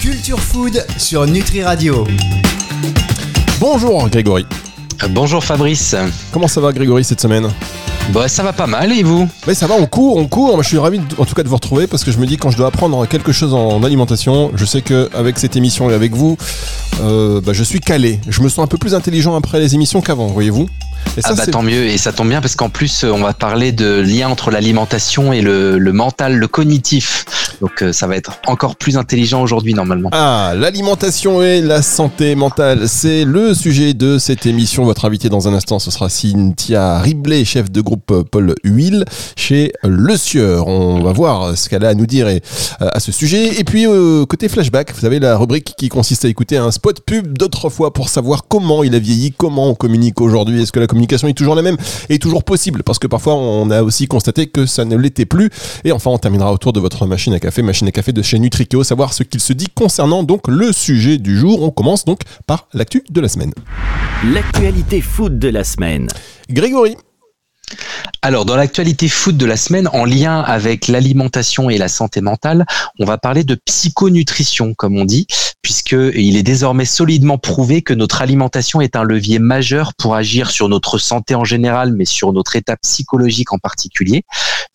Culture Food sur Nutri Radio. Bonjour Grégory. Euh, Bonjour Fabrice. Comment ça va Grégory cette semaine? Bah ça va pas mal et vous? Oui ça va, on court, on court. Moi, je suis ravi de- en tout cas de vous retrouver parce que je me dis quand je dois apprendre quelque chose en alimentation, je sais que avec cette émission et avec vous, euh, bah, je suis calé. Je me sens un peu plus intelligent après les émissions qu'avant, voyez-vous? Et Ah bah c'est- tant mieux et ça tombe bien parce qu'en plus euh, on va parler de lien entre l'alimentation et le, le mental, le cognitif. Donc euh, ça va être encore plus intelligent aujourd'hui normalement. Ah, l'alimentation et la santé mentale, c'est le sujet de cette émission. Votre invité dans un instant, ce sera Cynthia Riblet, chef de groupe Paul Huile chez Le Sieur. On va voir ce qu'elle a à nous dire euh, à ce sujet. Et puis, euh, côté flashback, vous savez, la rubrique qui consiste à écouter un spot pub d'autrefois pour savoir comment il a vieilli, comment on communique aujourd'hui. Est-ce que la communication est toujours la même et toujours possible? Parce que parfois, on a aussi constaté que ça ne l'était plus. Et enfin, on terminera autour de votre machine à café, machine à café de chez Nutrikeo, savoir ce qu'il se dit concernant donc le sujet du jour. On commence donc par l'actu de la semaine. L'actualité food de la semaine. Grégory, Alors dans l'actualité food de la semaine, en lien avec l'alimentation et la santé mentale, on va parler de psychonutrition comme on dit, puisque il est désormais solidement prouvé que notre alimentation est un levier majeur pour agir sur notre santé en général, mais sur notre état psychologique en particulier.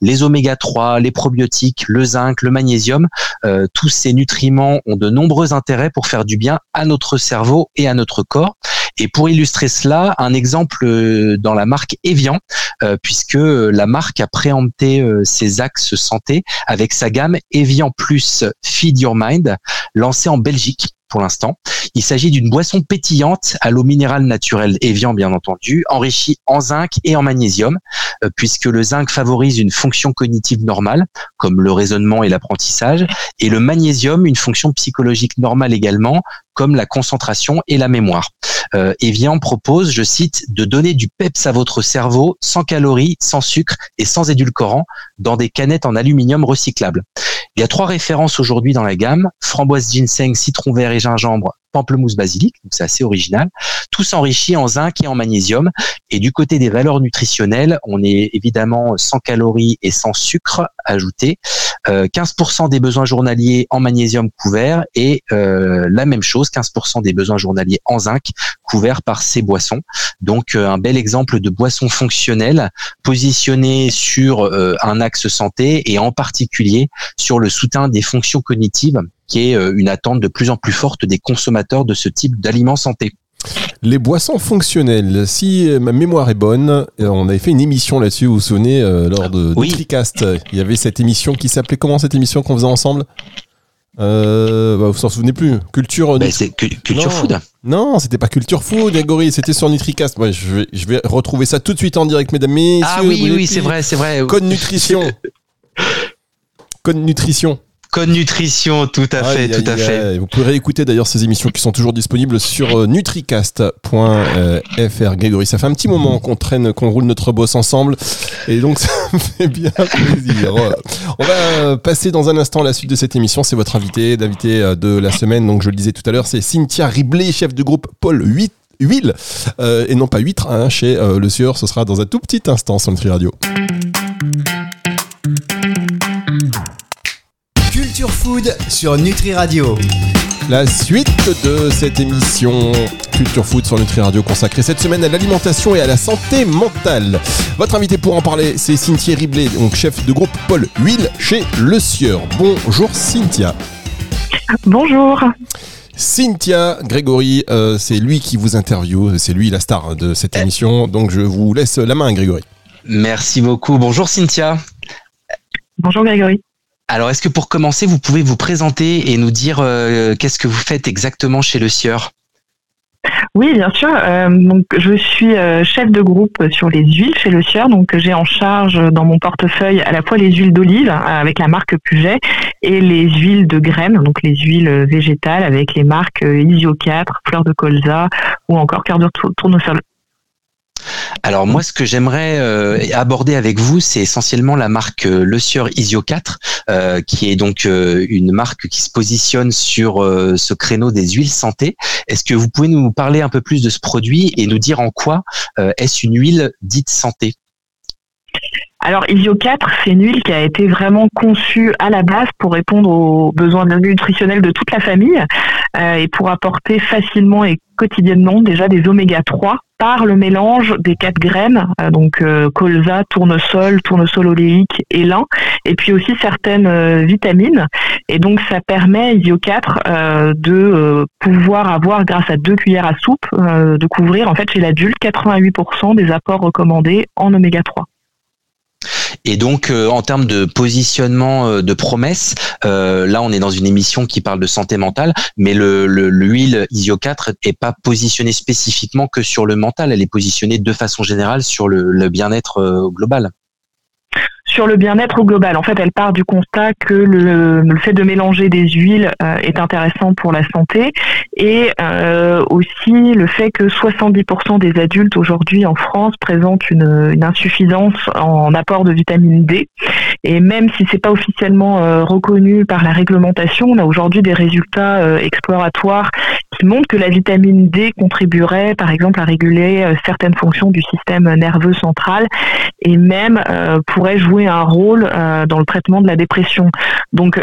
Les oméga 3, les probiotiques, le zinc, le magnésium, euh, tous ces nutriments ont de nombreux intérêts pour faire du bien à notre cerveau et à notre corps. Et pour illustrer cela, un exemple euh, dans la marque Evian, euh, puisque euh, la marque a préempté ses axes santé avec sa gamme Evian Plus Feed Your Mind, lancée en Belgique pour l'instant. Il s'agit d'une boisson pétillante à l'eau minérale naturelle Evian bien entendu, enrichie en zinc et en magnésium, euh, puisque le zinc favorise une fonction cognitive normale, comme le raisonnement et l'apprentissage, et le magnésium une fonction psychologique normale également, comme la concentration et la mémoire. Euh, Evian propose, je cite, de donner du peps à votre cerveau sans calories, sans sucre et sans édulcorant dans des canettes en aluminium recyclables. Il y a trois références aujourd'hui dans la gamme framboise ginseng, citron vert et gingembre, pamplemousse basilic, donc c'est assez original. Tous enrichis en zinc et en magnésium. Et du côté des valeurs nutritionnelles, on est évidemment sans calories et sans sucre ajouté. Euh, 15% des besoins journaliers en magnésium couverts et euh, la même chose, 15% des besoins journaliers en zinc couverts par ces boissons. Donc euh, un bel exemple de boisson fonctionnelle positionnée sur euh, un axe santé et en particulier sur le soutien des fonctions cognitives qui est euh, une attente de plus en plus forte des consommateurs de ce type d'aliments santé. les boissons fonctionnelles, si ma mémoire est bonne, on avait fait une émission là-dessus, vous vous souvenez, lors de Oui. Nutricast, il y avait cette émission qui s'appelait comment cette émission qu'on faisait ensemble? Euh, bah, Vous vous en souvenez plus Culture... Ben, Nutri- c'est cu- culture Non. food. Non, c'était pas Culture Food, Grégory, c'était sur Nutricast. Ouais, je, vais, je vais retrouver ça tout de suite en direct, mesdames, messieurs. Ah oui, oui, c'est vrai, c'est vrai. Code Nutrition. Code Nutrition. Code nutrition, tout à fait, tout à fait. Vous pouvez réécouter d'ailleurs ces émissions qui sont toujours disponibles sur euh, nutricast.fr. Grégory, ça fait un petit moment qu'on traîne, qu'on roule notre boss ensemble. Et donc, ça me fait bien plaisir. On va euh, passer dans un instant à la suite de cette émission. C'est votre invité, l'invité euh, de la semaine. Donc, je le disais tout à l'heure, c'est Cynthia Riblet, chef du groupe Paul 8. Huile, euh, et non pas huître, hein, chez euh, Le Sieur, ce sera dans un tout petit instant sur Nutri Radio. Culture Food sur Nutri Radio. La suite de cette émission Culture Food sur Nutri Radio consacrée cette semaine à l'alimentation et à la santé mentale. Votre invité pour en parler, c'est Cynthia Riblet, donc chef de groupe Paul Huile chez Le Sieur. Bonjour Cynthia. Bonjour. Cynthia Grégory, euh, c'est lui qui vous interviewe, c'est lui la star de cette émission, donc je vous laisse la main Grégory. Merci beaucoup. Bonjour Cynthia. Bonjour Grégory. Alors, est-ce que pour commencer, vous pouvez vous présenter et nous dire euh, qu'est-ce que vous faites exactement chez Le Sieur? Oui, bien sûr. Euh, donc, je suis euh, chef de groupe sur les huiles chez Le Sieur. Donc, j'ai en charge dans mon portefeuille à la fois les huiles d'olive avec la marque Puget et les huiles de graines, donc les huiles végétales avec les marques Isio 4, Fleur de colza ou encore Cœur de tour- tournesol. Alors moi, ce que j'aimerais euh, aborder avec vous, c'est essentiellement la marque euh, Le Sieur Isio 4, euh, qui est donc une marque qui se positionne sur ce créneau des huiles santé. Est-ce que vous pouvez nous parler un peu plus de ce produit et nous dire en quoi est-ce une huile dite santé? Alors Isio 4, c'est une huile qui a été vraiment conçue à la base pour répondre aux besoins nutritionnels de toute la famille euh, et pour apporter facilement et quotidiennement déjà des oméga 3 par le mélange des quatre graines, euh, donc euh, colza, tournesol, tournesol oléique et lin, et puis aussi certaines euh, vitamines. Et donc ça permet Isio 4 de pouvoir avoir, grâce à deux cuillères à soupe, de couvrir en fait chez l'adulte 88% des apports recommandés en oméga 3. Et donc, euh, en termes de positionnement euh, de promesses, euh, là, on est dans une émission qui parle de santé mentale, mais le, l'huile Isio 4 est pas positionnée spécifiquement que sur le mental, elle est positionnée de façon générale sur le bien-être global sur le bien-être au global. En fait, elle part du constat que le, fait de mélanger des huiles euh, est intéressant pour la santé et euh, aussi le fait que 70% des adultes aujourd'hui en France présentent une, insuffisance en apport de vitamine D. Et même si c'est pas officiellement euh, reconnu par la réglementation, on a aujourd'hui des résultats exploratoires qui montrent que la vitamine D contribuerait, par exemple, à réguler certaines fonctions du système nerveux central et même pourrait jouer un rôle euh, dans le traitement de la dépression. Donc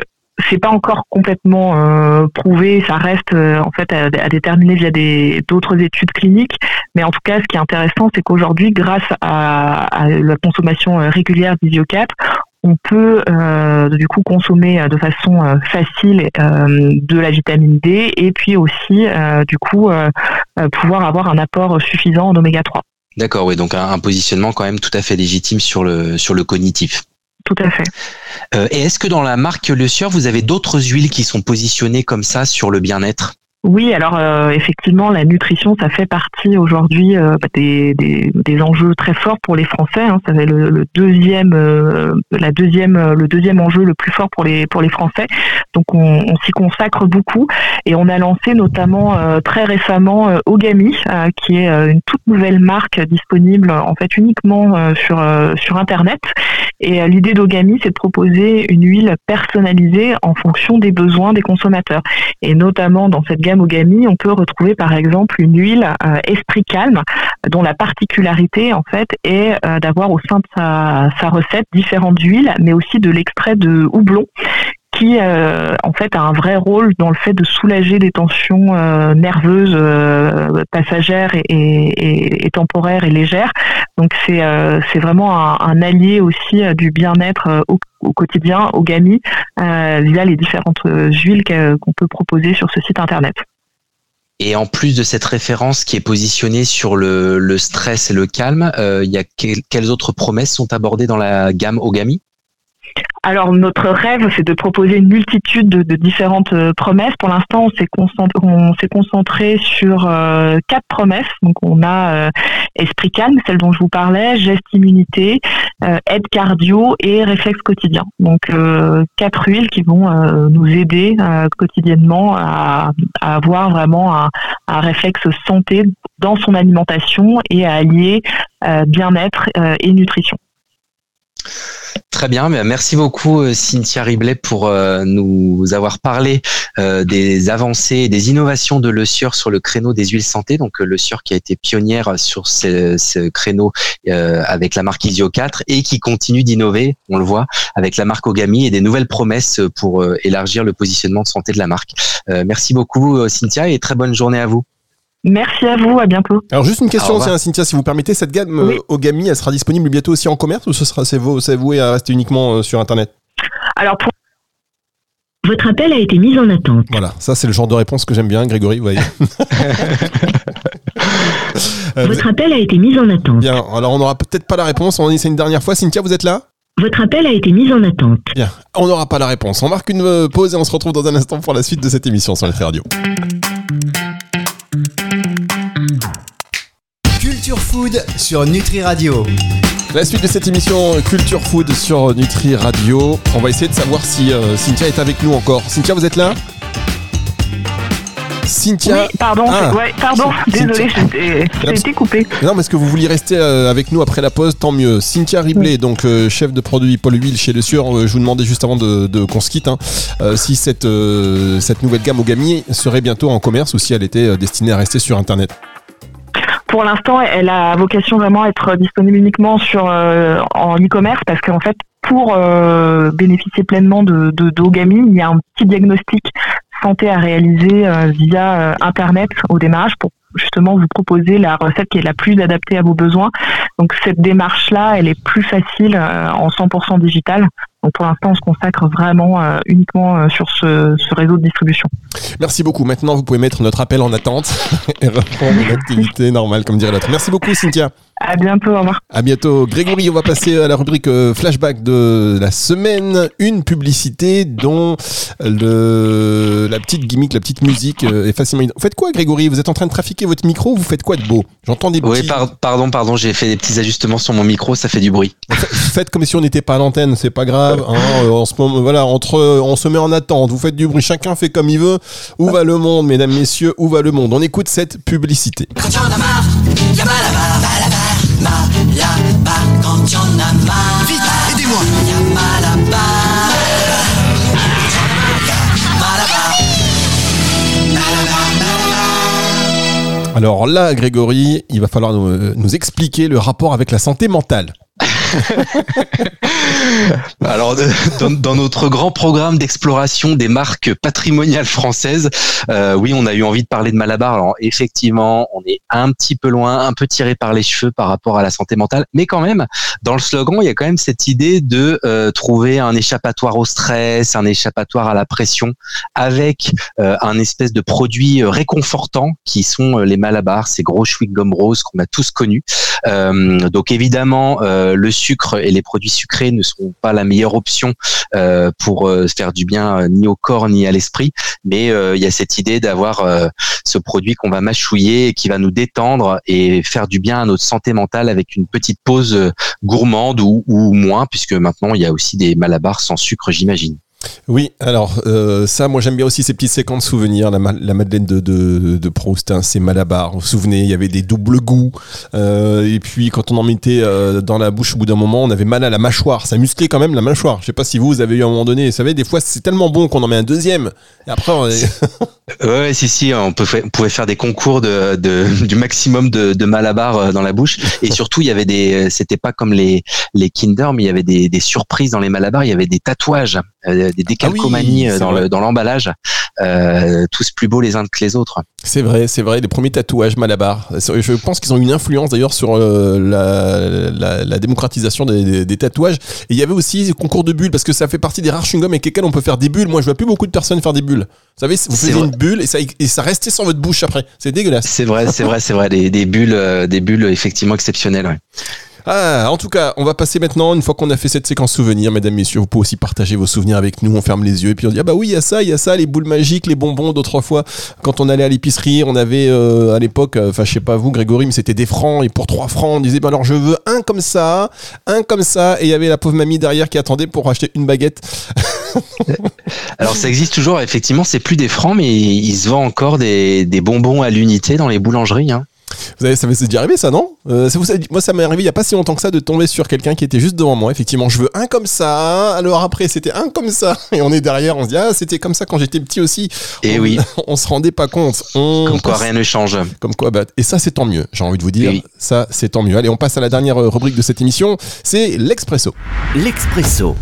c'est pas encore complètement euh, prouvé, ça reste euh, en fait à, déterminer via des d'autres études cliniques. Mais en tout cas, ce qui est intéressant, c'est qu'aujourd'hui, grâce à, la consommation régulière d'Isio4, on peut du coup consommer de façon facile de la vitamine D et puis aussi du coup pouvoir avoir un apport suffisant en oméga 3. D'accord, oui, donc un, positionnement quand même tout à fait légitime sur le, sur le cognitif. Tout à fait. Euh, et est-ce que dans la marque Le Sieur, vous avez d'autres huiles qui sont positionnées comme ça sur le bien-être? Oui, alors euh, effectivement, la nutrition, ça fait partie aujourd'hui euh, bah, des, des, des, enjeux très forts pour les Français. Hein. Ça fait le, le deuxième, euh, la deuxième, le deuxième enjeu le plus fort pour les pour les Français. Donc on, on s'y consacre beaucoup et on a lancé notamment très récemment Ogami, qui est une toute nouvelle marque disponible en fait uniquement sur sur internet. Et l'idée d'Ogami, c'est de proposer une huile personnalisée en fonction des besoins des consommateurs. Et notamment dans cette On peut retrouver par exemple une huile euh, esprit calme dont la particularité en fait est euh, d'avoir au sein de sa, recette différentes huiles, mais aussi de l'extrait de houblon qui euh, en fait a un vrai rôle dans le fait de soulager des tensions nerveuses passagères et, temporaires et légères. Donc c'est c'est vraiment un, allié aussi du bien-être au, quotidien, au GAMI, via les différentes huiles qu'on peut proposer sur ce site internet. Et en plus de cette référence qui est positionnée sur le, stress et le calme, euh, il y a quelles autres promesses sont abordées dans la gamme Ogami alors notre rêve, c'est de proposer une multitude de, différentes euh, promesses. Pour l'instant, on s'est concentré, on s'est concentré sur euh, quatre promesses. Donc on a euh, esprit calme, celle dont je vous parlais, geste immunité, aide cardio et réflexe quotidien. Donc quatre huiles qui vont nous aider quotidiennement à, avoir vraiment un, un, réflexe santé dans son alimentation et à allier bien-être et nutrition. Très bien, merci beaucoup euh, Cynthia Riblet pour euh, nous avoir parlé euh, des avancées des innovations de Le Sieur sur le créneau des huiles santé. Donc Le Sieur qui a été pionnière sur ce, créneau avec la marque Isio 4 et qui continue d'innover, on le voit, avec la marque Ogami et des nouvelles promesses pour élargir le positionnement de santé de la marque. merci beaucoup Cynthia et très bonne journée à vous. Merci à vous, à bientôt. Alors juste une question, Cynthia, si vous permettez, cette gamme euh, Ogami, elle sera disponible bientôt aussi en commerce ou ce sera c'est voué à rester uniquement euh, sur Internet? Alors pour votre appel a été mis en attente. Voilà, ça c'est le genre de réponse que j'aime bien, Grégory, vous voyez. Euh, Votre appel a été mis en attente. Bien, alors on n'aura peut-être pas la réponse, on essaie une dernière fois. Cynthia, vous êtes là? Votre appel a été mis en attente. Bien, on n'aura pas la réponse. On marque une pause et on se retrouve dans un instant pour la suite de cette émission sur les radio. Food sur Nutri Radio. La suite de cette émission Culture Food sur Nutri Radio. On va essayer de savoir si euh, Cynthia est avec nous encore. Cynthia, vous êtes là? Cynthia. Oui, pardon, ah. pardon, désolé, j'ai été coupé. Non, mais est-ce que vous vouliez rester euh, avec nous après la pause Tant mieux. Cynthia Riblet, donc euh, chef de produit Paul Huile chez Le Sieur, je vous demandais juste avant de, qu'on se quitte hein, si cette, cette nouvelle gamme Ogami serait bientôt en commerce ou si elle était destinée à rester sur Internet. Pour l'instant, elle a vocation vraiment à être disponible uniquement sur en e-commerce parce qu'en fait, pour bénéficier pleinement de, de d'Ogami, il y a un petit diagnostic santé à réaliser via Internet au démarrage pour justement vous proposer la recette qui est la plus adaptée à vos besoins. Donc cette démarche-là, elle est plus facile en 100% digital. Donc pour l'instant, on se consacre vraiment euh, uniquement euh, sur ce, ce, réseau de distribution. Merci beaucoup. Maintenant, vous pouvez mettre notre appel en attente et reprendre l'activité normale, comme dirait l'autre. Merci beaucoup, Cynthia. À bientôt, au revoir. À bientôt. Grégory, on va passer à la rubrique euh, flashback de la semaine. Une publicité dont le, la petite gimmick, la petite musique est facilement... Vous faites quoi, Grégory? Vous êtes en train de trafiquer votre micro? Vous faites quoi de beau? J'entends des petits... Oui, pardon, pardon, j'ai fait des petits ajustements sur mon micro, ça fait du bruit. Faites comme si on n'était pas à l'antenne, c'est pas grave. Hein, en ce moment, voilà, entre, on se met en attente. Vous faites du bruit, chacun fait comme il veut. Où va le monde, mesdames, messieurs? Où va le monde? On écoute cette publicité. Quand y en a marre, y a Malabar, Malabar, Vite, aidez-moi. Alors là, Grégory, il va falloir nous, nous expliquer le rapport avec la santé mentale. Alors, dans, notre grand programme d'exploration des marques patrimoniales françaises, euh, oui, on a eu envie de parler de Malabar. Alors, effectivement, on est un petit peu loin, un peu tiré par les cheveux par rapport à la santé mentale, mais quand même, dans le slogan, il y a quand même cette idée de euh, trouver un échappatoire au stress, un échappatoire à la pression, avec euh, un espèce de produit réconfortant qui sont les Malabar, ces gros chewing-gum roses qu'on a tous connus. donc évidemment, le sucre et les produits sucrés ne sont pas la meilleure option euh, pour euh, faire du bien euh, ni au corps ni à l'esprit, mais il y a cette idée d'avoir ce produit qu'on va mâchouiller et qui va nous détendre et faire du bien à notre santé mentale avec une petite pause gourmande ou, ou moins, puisque maintenant il y a aussi des malabars sans sucre, j'imagine. Oui, alors euh, ça, moi j'aime bien aussi ces petites séquences souvenirs. La, Madeleine de, de, de Proust, hein, c'est Malabar. Vous vous souvenez, il y avait des doubles goûts. Euh, et puis quand on en mettait euh, dans la bouche au bout d'un moment, on avait mal à la mâchoire. Ça musclait quand même la mâchoire. Je sais pas si vous, avez eu à un moment donné. Vous savez, des fois c'est tellement bon qu'on en met un deuxième. Et après, on ouais, si, si, on, peut on pouvait faire des concours de, de du maximum de, de Malabar euh, dans la bouche. Et surtout, il y avait des. C'était pas comme les, les Kinder, mais il y avait des, des surprises dans les Malabars. Il y avait des tatouages des décalcomanies ah dans, le, dans l'emballage, euh, tous plus beaux les uns que les autres. C'est vrai, c'est vrai, les premiers tatouages Malabar. Je pense qu'ils ont une influence d'ailleurs sur euh, la, la, démocratisation des, des, tatouages. Et il y avait aussi le concours de bulles, parce que ça fait partie des rares chewing-gums avec lesquels on peut faire des bulles. Moi, je vois plus beaucoup de personnes faire des bulles. Vous savez, vous faisiez une bulle et ça, et ça restait sur votre bouche après. C'est dégueulasse. C'est vrai, c'est vrai, c'est vrai. Des, des bulles, euh, des bulles effectivement exceptionnelles. Ouais. Ah, en tout cas, on va passer maintenant, une fois qu'on a fait cette séquence souvenir, mesdames, messieurs, vous pouvez aussi partager vos souvenirs avec nous, on ferme les yeux et puis on dit, ah bah oui, il y a ça, il y a ça, les boules magiques, les bonbons d'autrefois. Quand on allait à l'épicerie, on avait euh, à l'époque, euh, enfin je sais pas vous, Grégory, mais c'était des francs et pour 3 francs, on disait, bah alors je veux un comme ça, un comme ça, et il y avait la pauvre mamie derrière qui attendait pour acheter une baguette. alors ça existe toujours, effectivement, c'est plus des francs, mais il se vend encore des, des bonbons à l'unité dans les boulangeries. Hein. Vous savez, ça m'est déjà arrivé ça, non? Euh, vous, Moi, ça m'est arrivé il n'y a pas si longtemps que ça de tomber sur quelqu'un qui était juste devant moi. Effectivement, je veux un comme ça. Alors après, c'était un comme ça. Et on est derrière, on se dit, ah, c'était comme ça quand j'étais petit aussi. Et on, oui. On se rendait pas compte. comme quoi, rien ne change. Comme quoi, bah, et ça, c'est tant mieux. J'ai envie de vous dire, ça, c'est tant mieux. Allez, on passe à la dernière rubrique de cette émission. C'est l'expresso. L'expresso.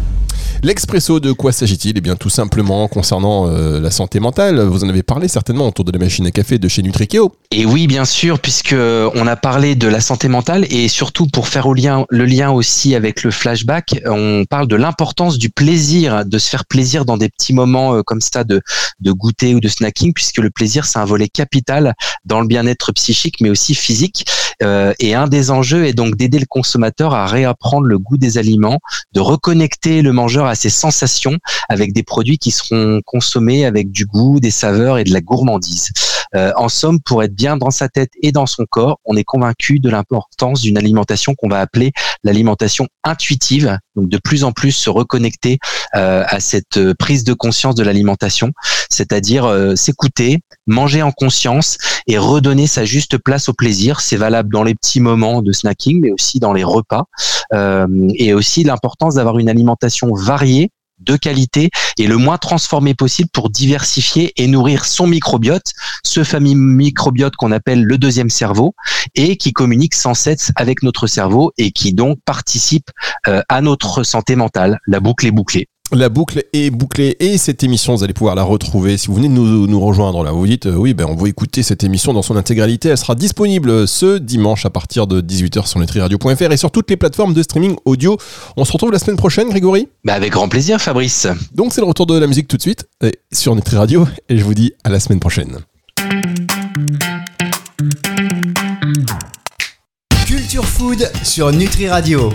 L'expresso, de quoi s'agit-il? Eh bien, tout simplement concernant euh, la santé mentale. Vous en avez parlé certainement autour de la machine à café de chez Nutrikeo. Et oui, bien sûr, puisque on a parlé de la santé mentale et surtout pour faire le lien aussi avec le flashback, on parle de l'importance du plaisir, de se faire plaisir dans des petits moments euh, comme ça de, goûter ou de snacking, puisque le plaisir, c'est un volet capital dans le bien-être psychique, mais aussi physique. Euh, et un des enjeux est donc d'aider le consommateur à réapprendre le goût des aliments, de reconnecter le mangeur à ses sensations avec des produits qui seront consommés avec du goût, des saveurs et de la gourmandise. Euh, en somme, pour être bien dans sa tête et dans son corps, on est convaincu de l'importance d'une alimentation qu'on va appeler l'alimentation intuitive. Donc de plus en plus se reconnecter euh, à cette prise de conscience de l'alimentation, c'est-à-dire euh, s'écouter, manger en conscience et redonner sa juste place au plaisir. C'est valable dans les petits moments de snacking, mais aussi dans les repas. et aussi l'importance d'avoir une alimentation variée de qualité et le moins transformé possible pour diversifier et nourrir son microbiote, ce famille microbiote qu'on appelle le deuxième cerveau et qui communique sans cesse avec notre cerveau et qui donc participe euh, à notre santé mentale. La boucle est bouclée. La boucle est bouclée et cette émission, vous allez pouvoir la retrouver si vous venez de nous, rejoindre là. Vous vous dites, euh, oui, ben on veut écouter cette émission dans son intégralité. Elle sera disponible ce dimanche à partir de 18h sur nutriradio.fr et sur toutes les plateformes de streaming audio. On se retrouve la semaine prochaine, Grégory bah Avec grand plaisir, Fabrice. Donc c'est le retour de la musique tout de suite sur Nutri Radio et je vous dis à la semaine prochaine. Culture Food sur Nutri Radio.